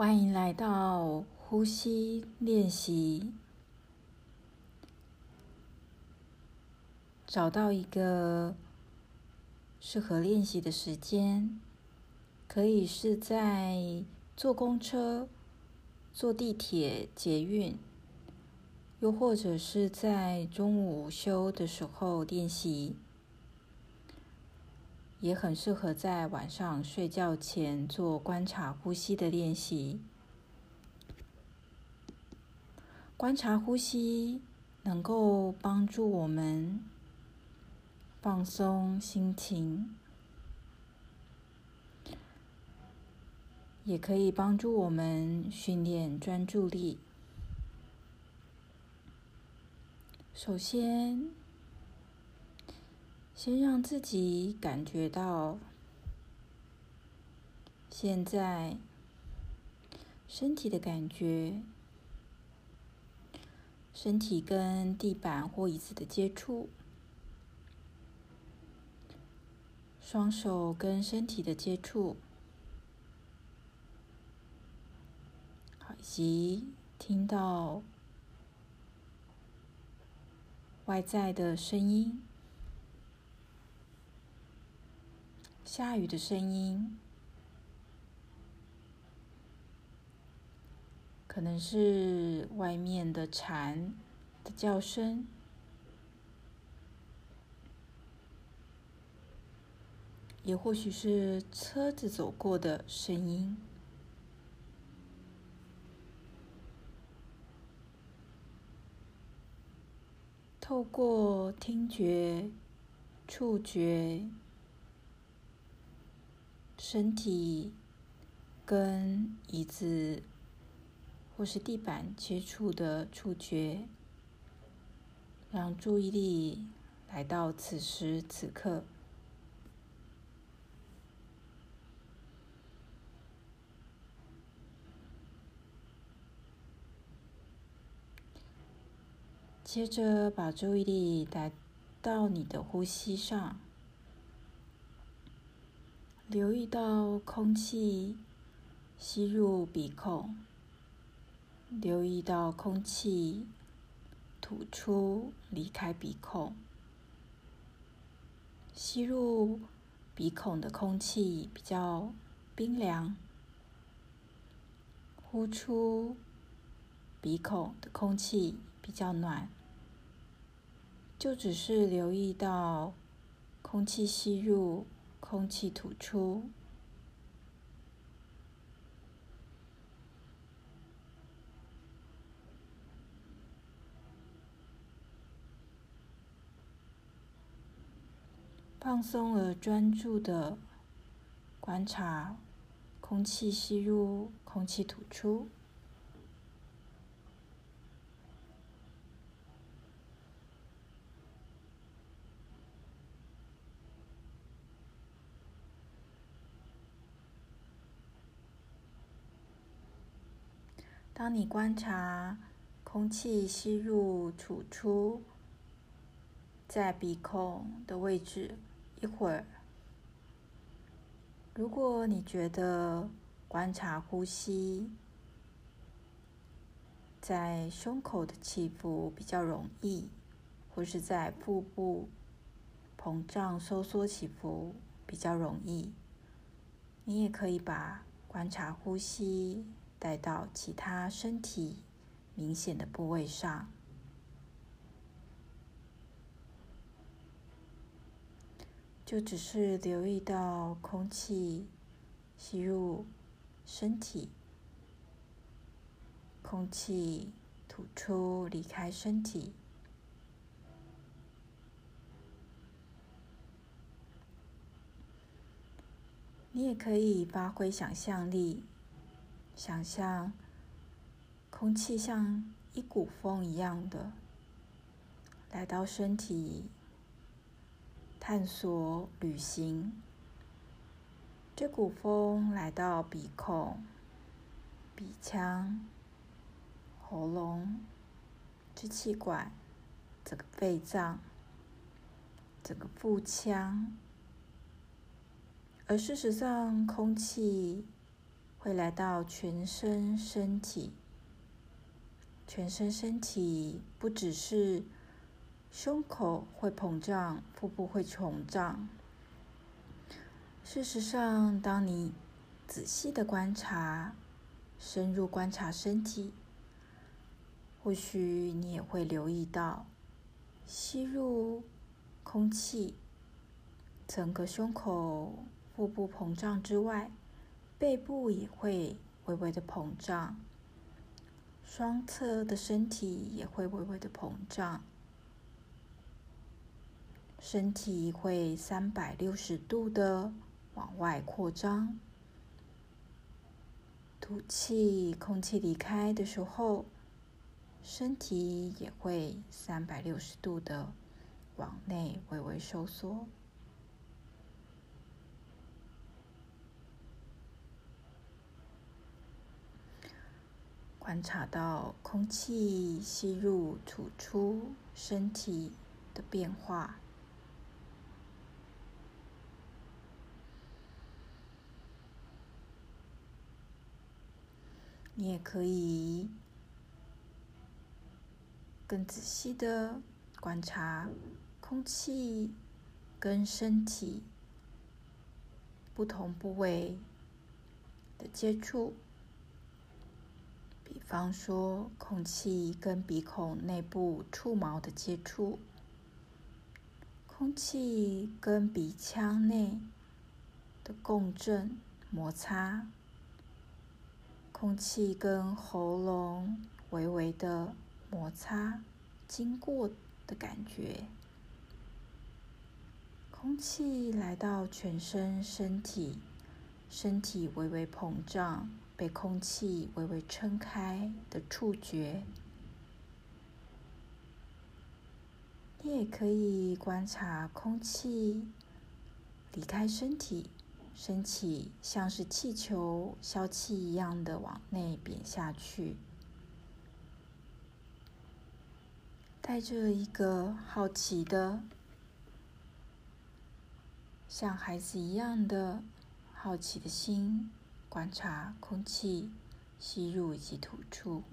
欢迎来到呼吸练习。找到一个适合练习的时间，可以是在坐公车、坐地铁、捷运，又或者是在中午午休的时候练习。也很适合在晚上睡觉前做观察呼吸的练习。观察呼吸能够帮助我们放松心情，也可以帮助我们训练专注力。首先，先让自己感觉到，现在身体的感觉，身体跟地板或椅子的接触，双手跟身体的接触，以及听到外在的声音。下雨的声音，可能是外面的蝉的叫声，也或许是车子走过的声音。透过听觉、触觉。身体跟椅子或是地板接触的触觉，让注意力来到此时此刻。接着把注意力带到你的呼吸上。留意到空气吸入鼻孔，留意到空气吐出离开鼻孔。吸入鼻孔的空气比较冰凉，呼出鼻孔的空气比较暖。就只是留意到空气吸入。空气吐出，放松而专注的观察空气吸入，空气吐出。当你观察空气吸入、吐出，在鼻孔的位置一会儿，如果你觉得观察呼吸在胸口的起伏比较容易，或是在腹部膨胀、收缩起伏比较容易，你也可以把观察呼吸。带到其他身体明显的部位上，就只是留意到空气吸入身体，空气吐出离开身体。你也可以发挥想象力。想象空气像一股风一样的来到身体，探索旅行。这股风来到鼻孔、鼻腔、喉咙、支气管、整个肺脏、整个腹腔，而事实上，空气。会来到全身身体。全身身体不只是胸口会膨胀，腹部会膨胀。事实上，当你仔细的观察，深入观察身体，或许你也会留意到，吸入空气，整个胸口、腹部膨胀之外，背部也会微微的膨胀，双侧的身体也会微微的膨胀，身体会三百六十度的往外扩张。吐气，空气离开的时候，身体也会三百六十度的往内微微收缩。观察到空气吸入、吐出身体的变化。你也可以更仔细的观察空气跟身体不同部位的接触。比方说，空气跟鼻孔内部触毛的接触，空气跟鼻腔内的共振摩擦，空气跟喉咙微微的摩擦经过的感觉，空气来到全身身体，身体微微膨胀。被空气微微撑开的触觉，你也可以观察空气离开身体，身体像是气球消气一样的往内扁下去，带着一个好奇的，像孩子一样的好奇的心。观察空气吸入以及吐出，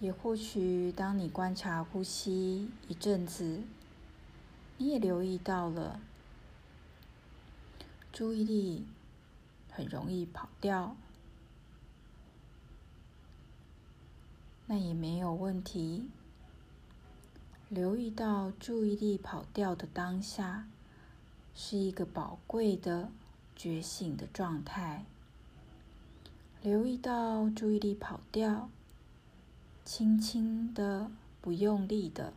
也或许当你观察呼吸一阵子，你也留意到了，注意力很容易跑掉，那也没有问题。留意到注意力跑掉的当下，是一个宝贵的觉醒的状态。留意到注意力跑掉，轻轻的、不用力的，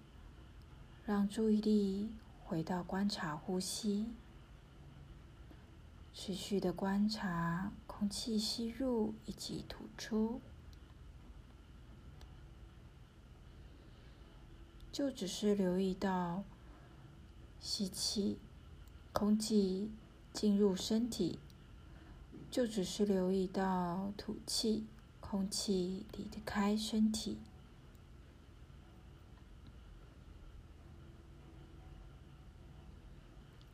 让注意力回到观察呼吸，持续的观察空气吸入以及吐出。就只是留意到吸气，空气进入身体；就只是留意到吐气，空气离开身体。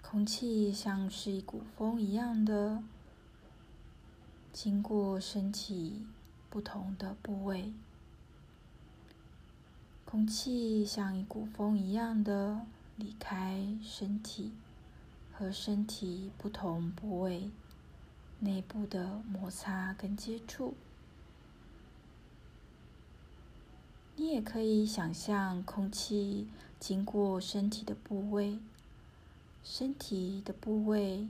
空气像是一股风一样的，经过身体不同的部位。空气像一股风一样的离开身体，和身体不同部位内部的摩擦跟接触。你也可以想象空气经过身体的部位，身体的部位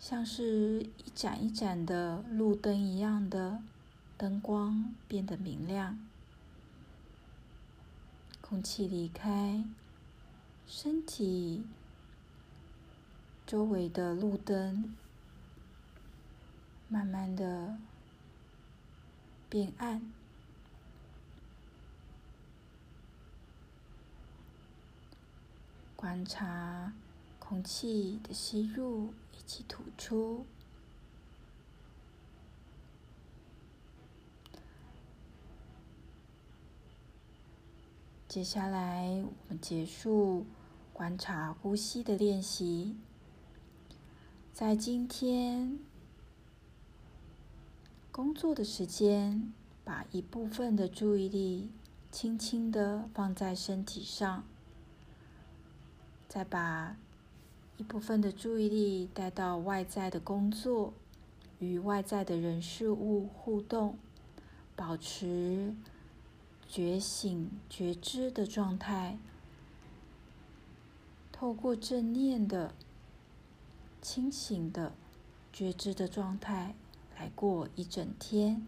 像是一盏一盏的路灯一样的灯光变得明亮。空气离开身体，周围的路灯慢慢的变暗。观察空气的吸入以及吐出。接下来，我们结束观察呼吸的练习。在今天工作的时间，把一部分的注意力轻轻的放在身体上，再把一部分的注意力带到外在的工作，与外在的人事物互动，保持觉醒觉知的状态，透过正念的。清醒的觉知的状态来过一整天。